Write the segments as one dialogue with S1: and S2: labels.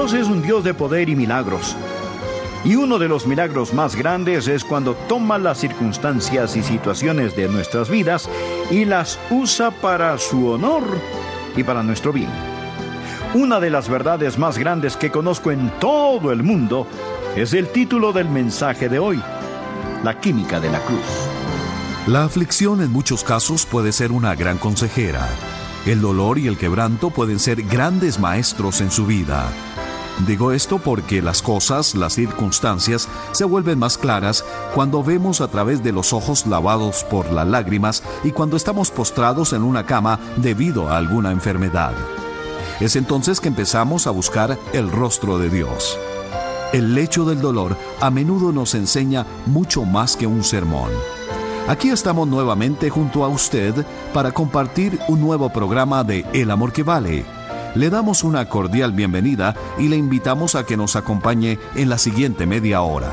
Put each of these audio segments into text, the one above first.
S1: Dios es un Dios de poder y milagros. Y uno de los milagros más grandes es cuando toma las circunstancias y situaciones de nuestras vidas y las usa para su honor y para nuestro bien. Una de las verdades más grandes que conozco en todo el mundo es el título del mensaje de hoy, la química de la cruz.
S2: La aflicción en muchos casos puede ser una gran consejera. El dolor y el quebranto pueden ser grandes maestros en su vida. Digo esto porque las cosas, las circunstancias, se vuelven más claras cuando vemos a través de los ojos lavados por las lágrimas y cuando estamos postrados en una cama debido a alguna enfermedad. Es entonces que empezamos a buscar el rostro de Dios. El lecho del dolor a menudo nos enseña mucho más que un sermón. Aquí estamos nuevamente junto a usted para compartir un nuevo programa de El Amor que Vale. Le damos una cordial bienvenida y le invitamos a que nos acompañe en la siguiente media hora.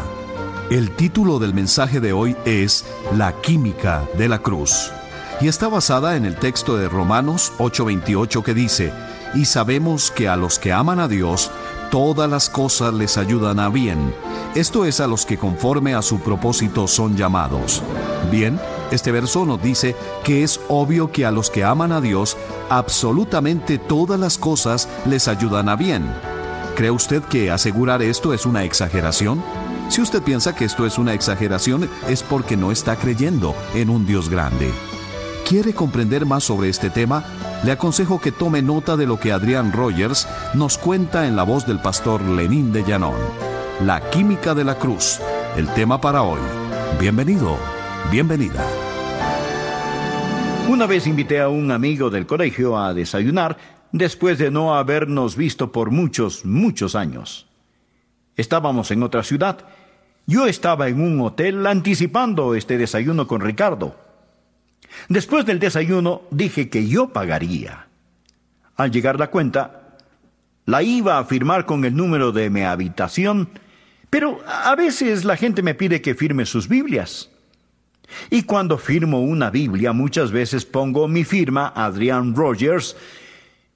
S2: El título del mensaje de hoy es La química de la cruz y está basada en el texto de Romanos 8:28 que dice, y sabemos que a los que aman a Dios, todas las cosas les ayudan a bien. Esto es a los que conforme a su propósito son llamados. Bien, este verso nos dice que es obvio que a los que aman a Dios, absolutamente todas las cosas les ayudan a bien. ¿Cree usted que asegurar esto es una exageración? Si usted piensa que esto es una exageración, es porque no está creyendo en un Dios grande. ¿Quiere comprender más sobre este tema? le aconsejo que tome nota de lo que Adrián Rogers nos cuenta en la voz del pastor Lenín de Llanón. La química de la cruz, el tema para hoy. Bienvenido, bienvenida.
S1: Una vez invité a un amigo del colegio a desayunar después de no habernos visto por muchos, muchos años. Estábamos en otra ciudad. Yo estaba en un hotel anticipando este desayuno con Ricardo. Después del desayuno dije que yo pagaría. Al llegar la cuenta, la iba a firmar con el número de mi habitación, pero a veces la gente me pide que firme sus Biblias. Y cuando firmo una Biblia, muchas veces pongo mi firma, Adrian Rogers,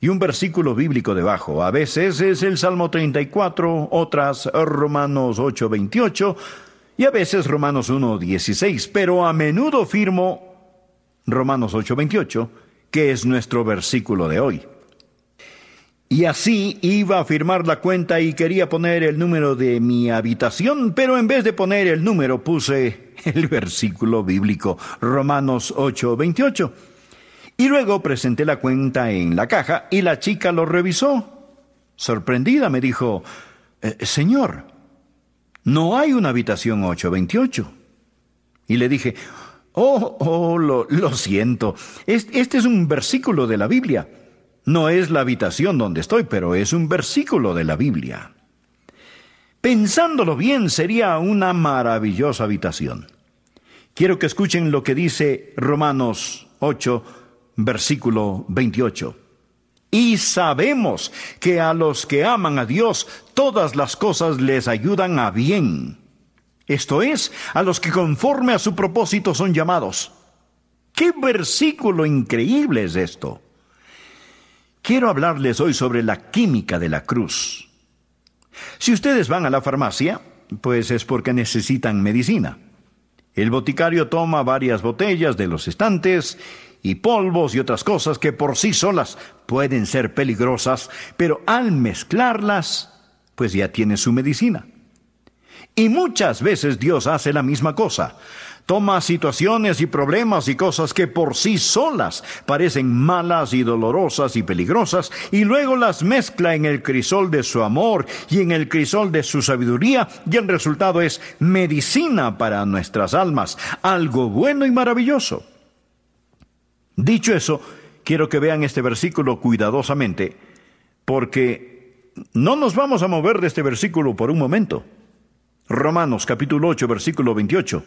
S1: y un versículo bíblico debajo. A veces es el Salmo 34, otras Romanos 8:28 y a veces Romanos 1:16, pero a menudo firmo Romanos 8:28, que es nuestro versículo de hoy. Y así iba a firmar la cuenta y quería poner el número de mi habitación, pero en vez de poner el número puse el versículo bíblico, Romanos 8:28. Y luego presenté la cuenta en la caja y la chica lo revisó. Sorprendida me dijo, eh, Señor, no hay una habitación 828. Y le dije, Oh, oh, lo, siento. Este es un versículo de la Biblia. No es la habitación donde estoy, pero es un versículo de la Biblia. Pensándolo bien, sería una maravillosa habitación. Quiero que escuchen lo que dice Romanos 8, versículo 28. Y sabemos que a los que aman a Dios, todas las cosas les ayudan a bien esto es, a los que conforme a su propósito son llamados. ¡Qué versículo increíble es esto! Quiero hablarles hoy sobre la química de la cruz. Si ustedes van a la farmacia, pues es porque necesitan medicina. El boticario toma varias botellas de los estantes y polvos y otras cosas que por sí solas pueden ser peligrosas, pero al mezclarlas, pues ya tiene su medicina. Y muchas veces Dios hace la misma cosa. Toma situaciones y problemas y cosas que por sí solas parecen malas y dolorosas y peligrosas y luego las mezcla en el crisol de su amor y en el crisol de su sabiduría y el resultado es medicina para nuestras almas, algo bueno y maravilloso. Dicho eso, quiero que vean este versículo cuidadosamente porque no nos vamos a mover de este versículo por un momento. Romanos capítulo 8, versículo 28.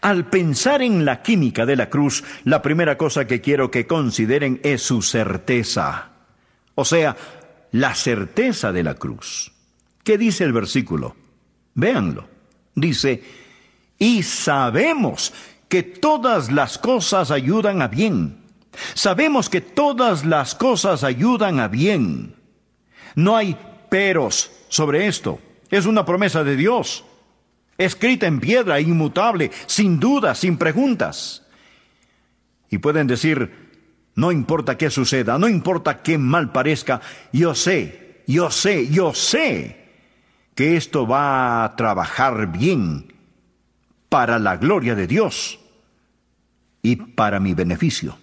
S1: Al pensar en la química de la cruz, la primera cosa que quiero que consideren es su certeza. O sea, la certeza de la cruz. ¿Qué dice el versículo? Véanlo. Dice, y sabemos que todas las cosas ayudan a bien. Sabemos que todas las cosas ayudan a bien. No hay peros sobre esto. Es una promesa de Dios, escrita en piedra, inmutable, sin dudas, sin preguntas. Y pueden decir, no importa qué suceda, no importa qué mal parezca, yo sé, yo sé, yo sé que esto va a trabajar bien para la gloria de Dios y para mi beneficio.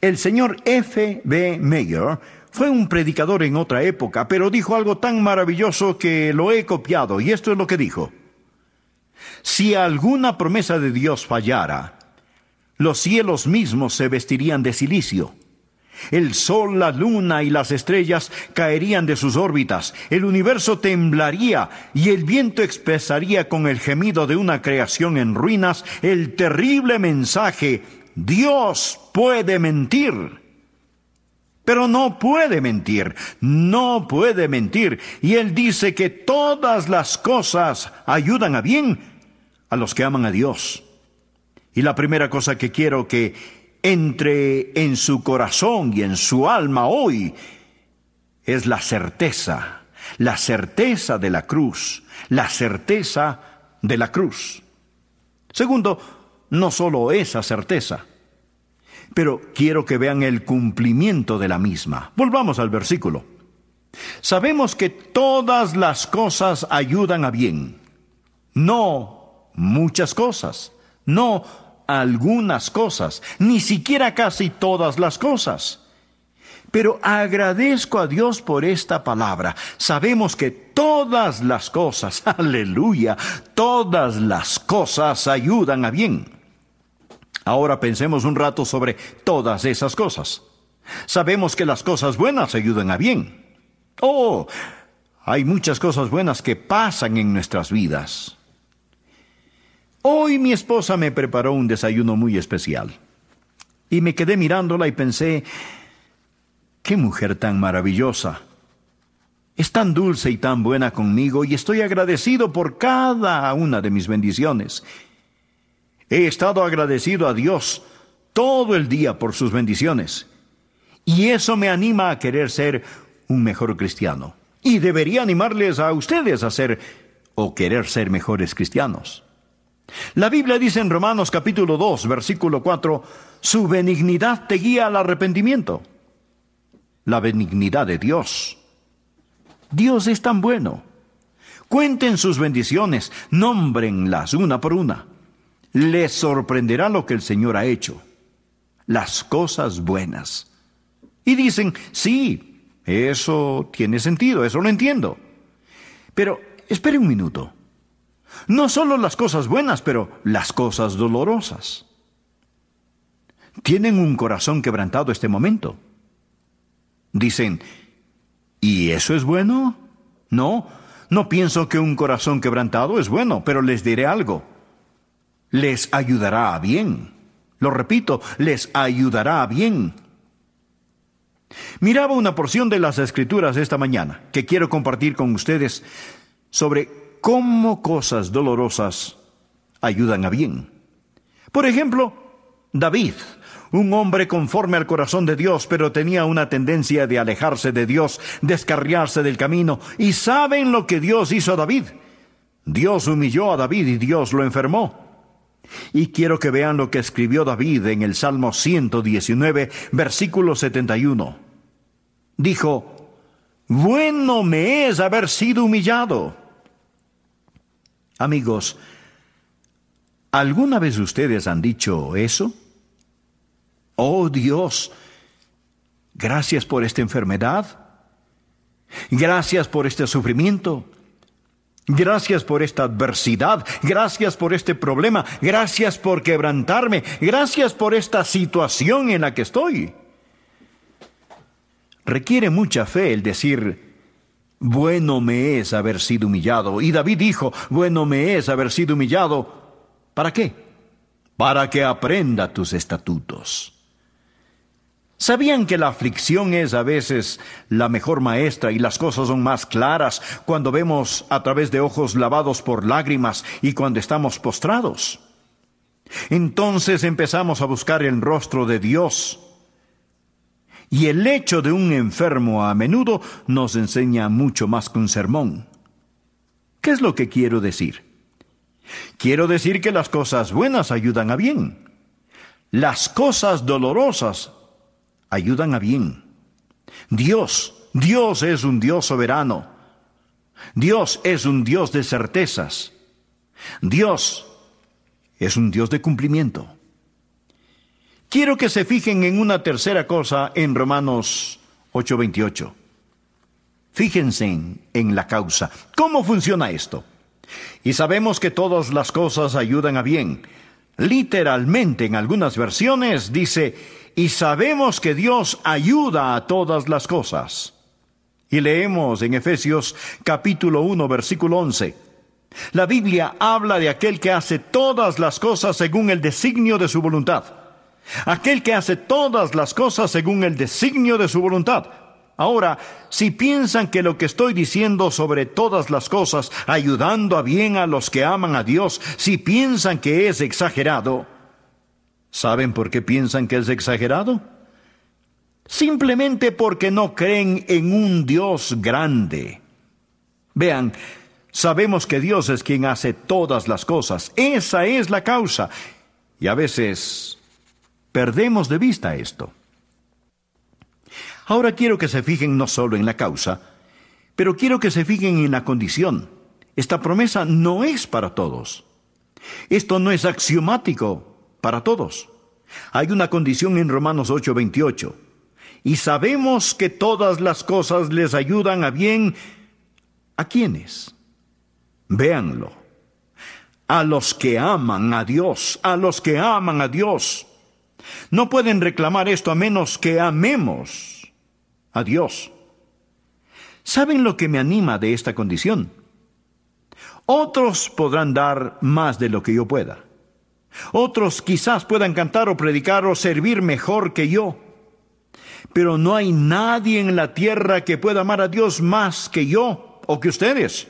S1: El señor F. B. Mayer fue un predicador en otra época, pero dijo algo tan maravilloso que lo he copiado, y esto es lo que dijo. Si alguna promesa de Dios fallara, los cielos mismos se vestirían de silicio. El sol, la luna y las estrellas caerían de sus órbitas, el universo temblaría y el viento expresaría con el gemido de una creación en ruinas el terrible mensaje, Dios puede mentir. Pero no puede mentir, no puede mentir. Y él dice que todas las cosas ayudan a bien a los que aman a Dios. Y la primera cosa que quiero que entre en su corazón y en su alma hoy es la certeza, la certeza de la cruz, la certeza de la cruz. Segundo, no solo esa certeza, pero quiero que vean el cumplimiento de la misma. Volvamos al versículo. Sabemos que todas las cosas ayudan a bien, no muchas cosas, no algunas cosas, ni siquiera casi todas las cosas. Pero agradezco a Dios por esta palabra. Sabemos que todas las cosas, aleluya, todas las cosas ayudan a bien. Ahora pensemos un rato sobre todas esas cosas. Sabemos que las cosas buenas ayudan a bien. Oh, hay muchas cosas buenas que pasan en nuestras vidas. Hoy mi esposa me preparó un desayuno muy especial. Y me quedé mirándola y pensé, qué mujer tan maravillosa. Es tan dulce y tan buena conmigo y estoy agradecido por cada una de mis bendiciones. He estado agradecido a Dios todo el día por sus bendiciones. Y eso me anima a querer ser un mejor cristiano. Y debería animarles a ustedes a ser o querer ser mejores cristianos. La Biblia dice en Romanos capítulo 2, versículo 4, su benignidad te guía al arrepentimiento. La benignidad de Dios. Dios es tan bueno. Cuenten sus bendiciones, nómbrenlas una por una. Les sorprenderá lo que el Señor ha hecho, las cosas buenas. Y dicen, sí, eso tiene sentido, eso lo entiendo. Pero espere un minuto. No solo las cosas buenas, pero las cosas dolorosas. Tienen un corazón quebrantado este momento. Dicen, ¿y eso es bueno? No, no pienso que un corazón quebrantado es bueno, pero les diré algo. Les ayudará a bien. Lo repito, les ayudará a bien. Miraba una porción de las escrituras esta mañana que quiero compartir con ustedes sobre cómo cosas dolorosas ayudan a bien. Por ejemplo, David, un hombre conforme al corazón de Dios, pero tenía una tendencia de alejarse de Dios, descarriarse del camino. ¿Y saben lo que Dios hizo a David? Dios humilló a David y Dios lo enfermó. Y quiero que vean lo que escribió David en el Salmo 119, versículo 71. Dijo, bueno me es haber sido humillado Amigos, ¿alguna vez ustedes han dicho eso? Oh Dios, gracias por esta enfermedad. Gracias por este sufrimiento. Gracias por esta adversidad. Gracias por este problema. Gracias por quebrantarme. Gracias por esta situación en la que estoy. Requiere mucha fe el decir, bueno me es haber sido humillado. Y David dijo, bueno me es haber sido humillado. ¿Para qué? Para que aprenda tus estatutos. ¿Sabían que la aflicción es a veces la mejor maestra y las cosas son más claras cuando vemos a través de ojos lavados por lágrimas y cuando estamos postrados? Entonces empezamos a buscar el rostro de Dios Y el hecho de un enfermo a menudo nos enseña mucho más que un sermón. ¿Qué es lo que quiero decir? Quiero decir que las cosas buenas ayudan a bien. Las cosas dolorosas ayudan a bien. Dios, Dios es un Dios soberano. Dios es un Dios de certezas. Dios es un Dios de cumplimiento. Quiero que se fijen en una tercera cosa en Romanos 8:28. Fíjense en, en, la causa. ¿Cómo funciona esto? Y sabemos que todas las cosas ayudan a bien. Literalmente en algunas versiones dice, y sabemos que Dios ayuda a todas las cosas. Y leemos en Efesios capítulo 1 versículo 11. La Biblia habla de aquel que hace todas las cosas según el designio de su voluntad. Aquel que hace todas las cosas según el designio de su voluntad. Ahora, si piensan que lo que estoy diciendo sobre todas las cosas, ayudando a bien a los que aman a Dios, si piensan que es exagerado, ¿saben por qué piensan que es exagerado? Simplemente porque no creen en un Dios grande. Vean, sabemos que Dios es quien hace todas las cosas. Esa es la causa. Y a veces perdemos de vista esto. Ahora quiero que se fijen no solo en la causa, pero quiero que se fijen en la condición. Esta promesa no es para todos. Esto no es axiomático para todos. Hay una condición en Romanos 8:28. Y sabemos que todas las cosas les ayudan a bien. ¿A quiénes? Véanlo. A los que aman a Dios, a los que aman a Dios. No pueden reclamar esto a menos que amemos a Dios. ¿Saben lo que me anima de esta condición? Otros podrán dar más de lo que yo pueda. Otros quizás puedan cantar o predicar o servir mejor que yo. Pero no hay nadie en la tierra que pueda amar a Dios más que yo, o que ustedes,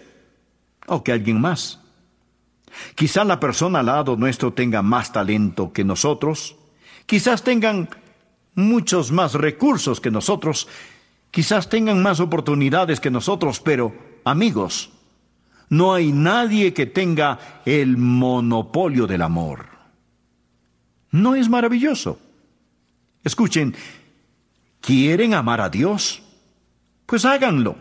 S1: o que alguien más. Quizás la persona al lado nuestro tenga más talento que nosotros, quizás tengan muchos más recursos que nosotros, quizás tengan más oportunidades que nosotros, pero amigos, no hay nadie que tenga el monopolio del amor. ¿No es maravilloso? Escuchen, ¿quieren amar a Dios? Pues háganlo.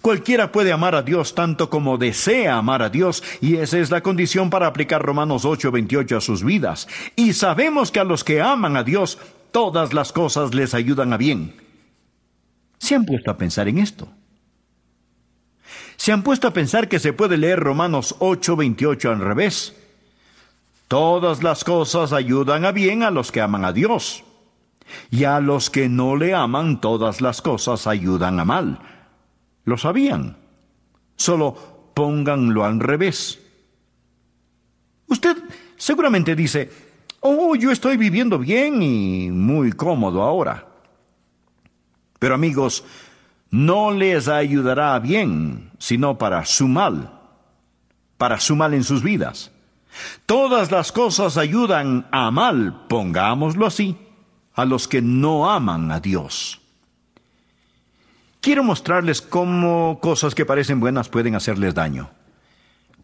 S1: Cualquiera puede amar a Dios tanto como desea amar a Dios, y esa es la condición para aplicar Romanos 8:28 a sus vidas. Y sabemos que a los que aman a Dios, todas las cosas les ayudan a bien. ¿Se han puesto a pensar en esto? ¿Se han puesto a pensar que se puede leer Romanos 8:28 al revés? Todas las cosas ayudan a bien a los que aman a Dios. Y a los que no le aman, todas las cosas ayudan a mal. ¿Lo sabían? Solo pónganlo al revés. Usted seguramente dice, Oh, yo estoy viviendo bien y muy cómodo ahora. Pero amigos, no les ayudará bien, sino para su mal, para su mal en sus vidas. Todas las cosas ayudan a mal, pongámoslo así, a los que no aman a Dios. Quiero mostrarles cómo cosas que parecen buenas pueden hacerles daño.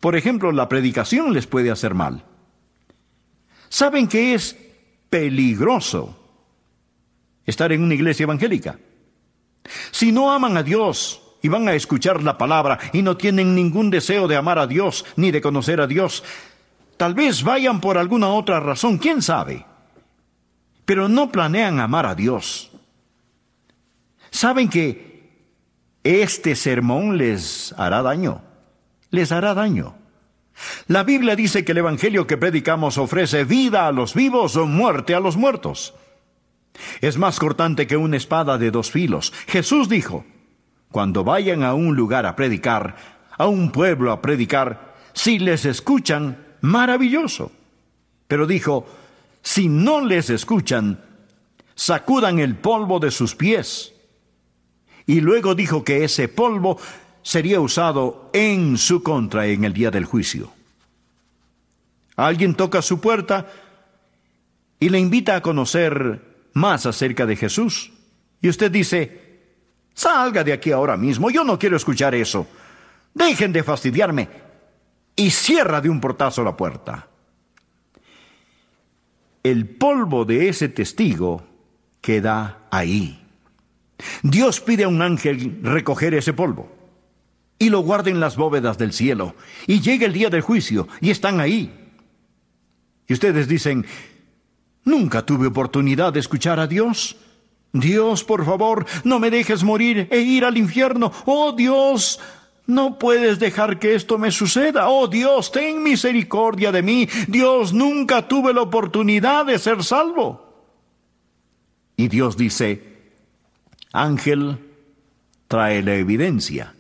S1: Por ejemplo, la predicación les puede hacer mal saben que es peligroso estar en una iglesia evangélica. Si no aman a Dios y van a escuchar la palabra y no tienen ningún deseo de amar a Dios ni de conocer a Dios, tal vez vayan por alguna otra razón, quién sabe. Pero no planean amar a Dios. Saben que este sermón les hará daño, les hará daño. La Biblia dice que el Evangelio que predicamos ofrece vida a los vivos o muerte a los muertos. Es más cortante que una espada de dos filos. Jesús dijo, cuando vayan a un lugar a predicar, a un pueblo a predicar, si les escuchan, maravilloso. Pero dijo, si no les escuchan, sacudan el polvo de sus pies. Y luego dijo que ese polvo sería usado en su contra en el día del juicio. Alguien toca su puerta y le invita a conocer más acerca de Jesús. Y usted dice, salga de aquí ahora mismo, yo no quiero escuchar eso. Dejen de fastidiarme. Y cierra de un portazo la puerta. El polvo de ese testigo queda ahí. Dios pide a un ángel recoger ese polvo y lo guarda en las bóvedas del cielo. Y llega el día del juicio y están ahí. Y ustedes dicen, nunca tuve oportunidad de escuchar a Dios. Dios, por favor, no me dejes morir e ir al infierno. Oh Dios, no puedes dejar que esto me suceda. Oh Dios, ten misericordia de mí. Dios, nunca tuve la oportunidad de ser salvo. Y Dios dice, ángel, trae la evidencia.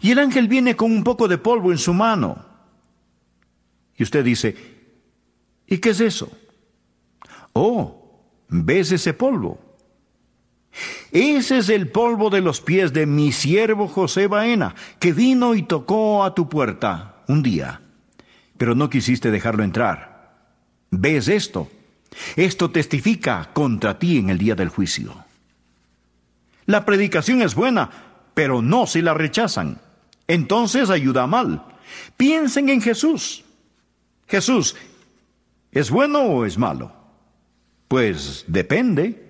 S1: Y el ángel viene con un poco de polvo en su mano. Y usted dice, ¿y qué es eso? Oh, ¿Ves ese polvo? Ese es el polvo de los pies de mi siervo José Baena, que vino y tocó a tu puerta un día, pero no quisiste dejarlo entrar. ¿Ves esto? Esto testifica contra ti en el día del juicio. La predicación es buena, pero no si la rechazan. Entonces ayuda mal. Piensen en Jesús. Jesús, ¿es bueno o es malo? Pues depende.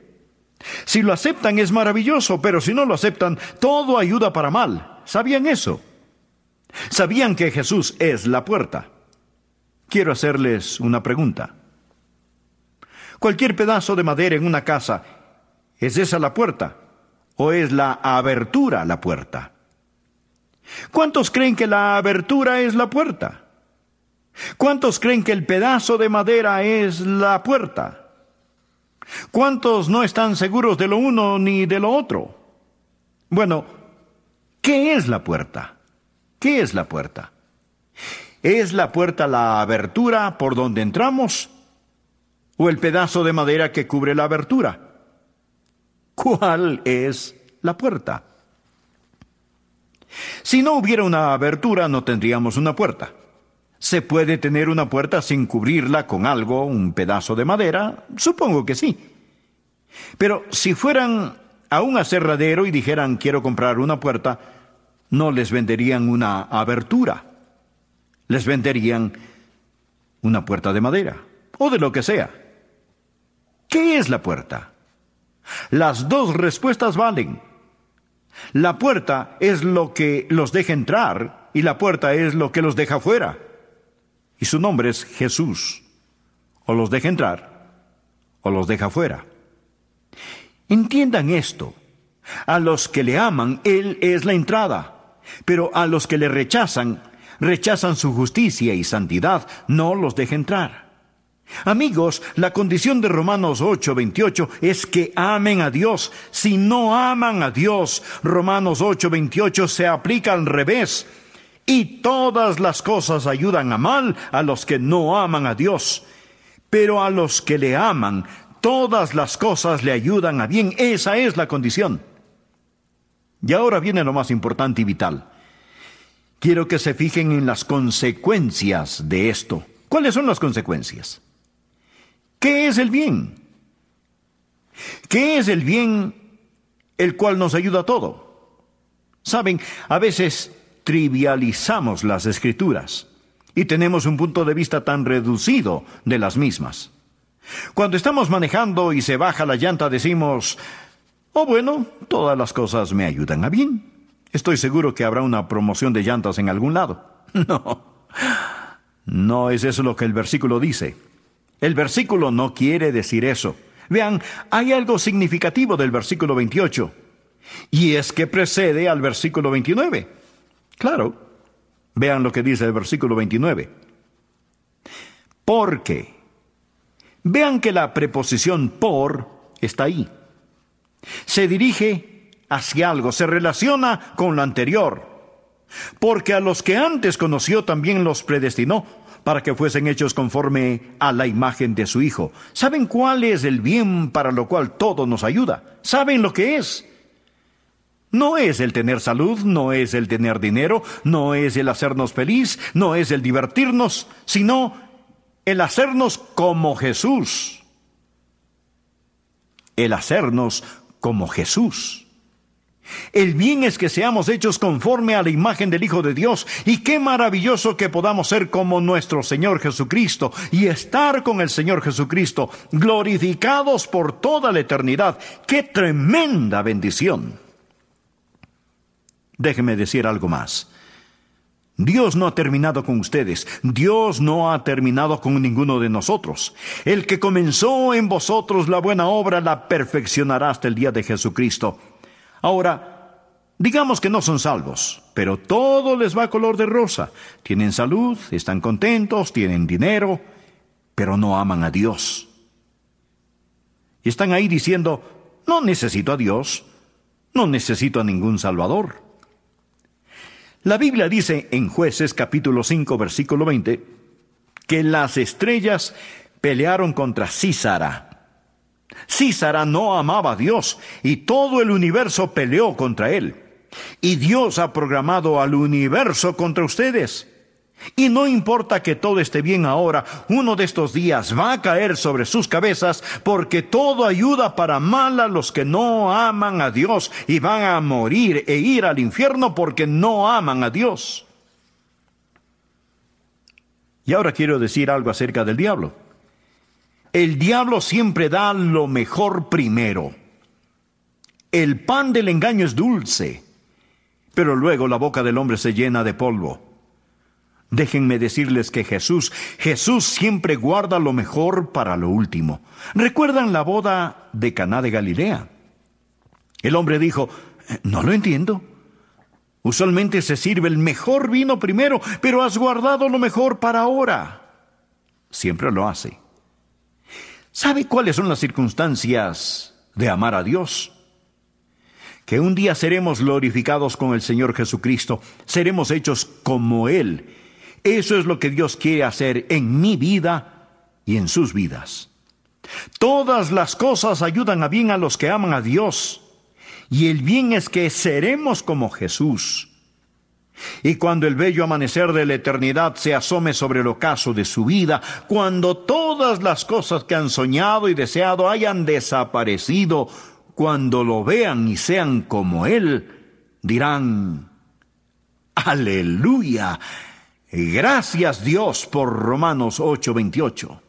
S1: Si lo aceptan es maravilloso, pero si no lo aceptan, todo ayuda para mal. ¿Sabían eso? ¿Sabían que Jesús es la puerta? Quiero hacerles una pregunta. Cualquier pedazo de madera en una casa, ¿es esa la puerta? ¿O es la abertura la puerta? ¿Cuántos creen que la abertura es la puerta? ¿Cuántos creen que el pedazo de madera es la puerta? ¿Cuántos no están seguros de lo uno ni de lo otro? Bueno, ¿qué es la puerta? ¿Qué es la puerta? ¿Es la puerta la abertura por donde entramos? ¿O el pedazo de madera que cubre la abertura? ¿Cuál es la puerta? Si no hubiera una abertura, no tendríamos una puerta. ¿Se puede tener una puerta sin cubrirla con algo, un pedazo de madera? Supongo que sí. Pero si fueran a un aserradero y dijeran quiero comprar una puerta, no les venderían una abertura. Les venderían una puerta de madera o de lo que sea. ¿Qué es la puerta? Las dos respuestas valen. La puerta es lo que los deja entrar y la puerta es lo que los deja fuera y su nombre es Jesús. O los deja entrar o los deja fuera. Entiendan esto. A los que le aman, Él es la entrada. Pero a los que le rechazan, rechazan su justicia y santidad, no los deja entrar. Amigos, la condición de Romanos 8:28 es que amen a Dios. Si no aman a Dios, Romanos 8:28 se aplica al revés. Y todas las cosas ayudan a mal a los que no aman a Dios. Pero a los que le aman, todas las cosas le ayudan a bien. Esa es la condición. Y ahora viene lo más importante y vital. Quiero que se fijen en las consecuencias de esto. ¿Cuáles son las consecuencias? ¿Qué es el bien? ¿Qué es el bien el cual nos ayuda a todo? Saben, a veces trivializamos las escrituras y tenemos un punto de vista tan reducido de las mismas. Cuando estamos manejando y se baja la llanta decimos, oh bueno, todas las cosas me ayudan a bien. Estoy seguro que habrá una promoción de llantas en algún lado. No, no es eso lo que el versículo dice. El versículo no quiere decir eso. Vean, hay algo significativo del versículo 28, y es que precede al versículo 29. Claro. Vean lo que dice el versículo 29. Porque. Vean que la preposición por está ahí. Se dirige hacia algo, se relaciona con lo anterior. Porque a los que antes conoció también los predestinó para que fuesen hechos conforme a la imagen de su Hijo. ¿Saben cuál es el bien para lo cual todo nos ayuda? ¿Saben lo que es? No es el tener salud, no es el tener dinero, no es el hacernos feliz, no es el divertirnos, sino el hacernos como Jesús. el hacernos como Jesús. El bien es que seamos hechos conforme a la imagen del Hijo de Dios, y qué maravilloso que podamos ser como nuestro Señor Jesucristo y estar con el Señor Jesucristo, glorificados por toda la eternidad. ¡Qué tremenda bendición! Déjeme decir algo más. Dios no ha terminado con ustedes, Dios no ha terminado con ninguno de nosotros. El que comenzó en vosotros la buena obra la perfeccionará hasta el día de Jesucristo. Ahora, digamos que no son salvos, pero todo les va color de rosa. Tienen salud, están contentos, tienen dinero, pero no aman a Dios. Y están ahí diciendo, no necesito a Dios, no necesito a ningún Salvador. La Biblia dice en jueces capítulo 5 versículo 20 que las estrellas pelearon contra Císara Císara no amaba a Dios y todo el universo peleó contra él. Y Dios ha programado al universo contra ustedes. Y no importa que todo esté bien ahora, uno de estos días va a caer sobre sus cabezas porque todo ayuda para mal a los que no aman a Dios y van a morir e ir al infierno porque no aman a Dios. Y ahora quiero decir algo acerca del diablo. El diablo siempre da lo mejor primero. El pan del engaño es dulce, pero luego la boca del hombre se llena de polvo. Déjenme decirles que Jesús, Jesús siempre guarda lo mejor para lo último. ¿Recuerdan la boda de Caná de Galilea? El hombre dijo, no lo entiendo. Usualmente se sirve el mejor vino primero, pero has guardado lo mejor para ahora. Siempre lo hace. ¿Sabe cuáles son las circunstancias de amar a Dios? Que un día seremos glorificados con el Señor Jesucristo, seremos hechos como Él. Eso es lo que Dios quiere hacer en mi vida y en sus vidas. Todas las cosas ayudan a bien a los que aman a Dios, y el bien es que seremos como Jesús. Y cuando el bello amanecer de la eternidad se asome sobre el ocaso de su vida, cuando todas las cosas que han soñado y deseado hayan desaparecido, cuando lo vean y sean como Él, dirán, aleluya, gracias Dios por Romanos 8:28.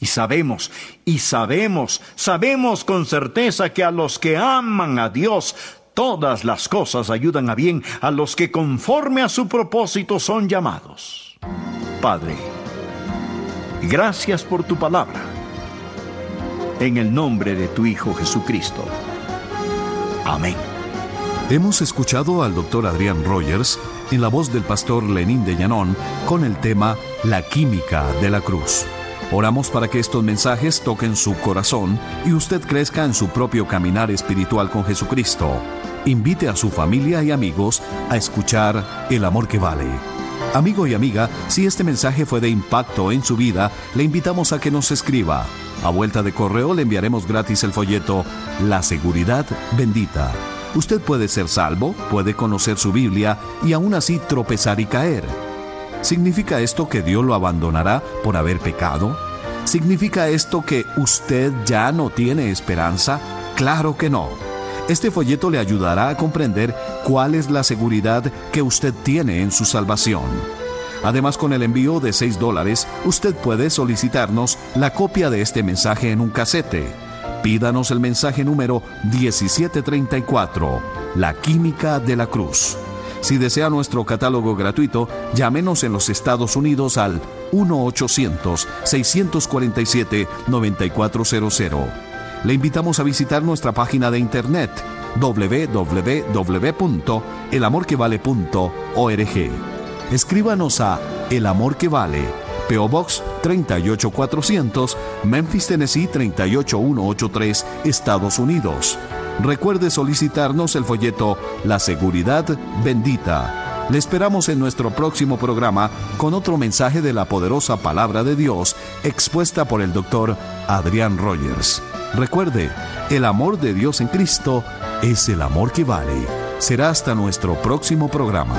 S1: Y sabemos, y sabemos, sabemos con certeza que a los que aman a Dios, Todas las cosas ayudan a bien a los que conforme a su propósito son llamados. Padre, gracias por tu palabra. En el nombre de tu Hijo Jesucristo. Amén.
S2: Hemos escuchado al doctor Adrián Rogers en la voz del pastor Lenín de Llanón con el tema La química de la cruz. Oramos para que estos mensajes toquen su corazón y usted crezca en su propio caminar espiritual con Jesucristo invite a su familia y amigos a escuchar El Amor que Vale. Amigo y amiga, si este mensaje fue de impacto en su vida, le invitamos a que nos escriba. A vuelta de correo le enviaremos gratis el folleto La Seguridad Bendita. Usted puede ser salvo, puede conocer su Biblia y aún así tropezar y caer. ¿Significa esto que Dios lo abandonará por haber pecado? ¿Significa esto que usted ya no tiene esperanza? Claro que no. Este folleto le ayudará a comprender cuál es la seguridad que usted tiene en su salvación. Además, con el envío de 6 dólares, usted puede solicitarnos la copia de este mensaje en un casete. Pídanos el mensaje número 1734, La Química de la Cruz. Si desea nuestro catálogo gratuito, llámenos en los Estados Unidos al 1-800-647-9400 le invitamos a visitar nuestra página de internet www.elamorquevale.org. Escríbanos a El Amor que Vale, PO Box 38400, Memphis, Tennessee 38183, Estados Unidos. Recuerde solicitarnos el folleto La Seguridad Bendita. Le esperamos en nuestro próximo programa con otro mensaje de la poderosa palabra de Dios expuesta por el doctor Adrián Rogers. Recuerde, el amor de Dios en Cristo es el amor que vale. Será hasta nuestro próximo programa.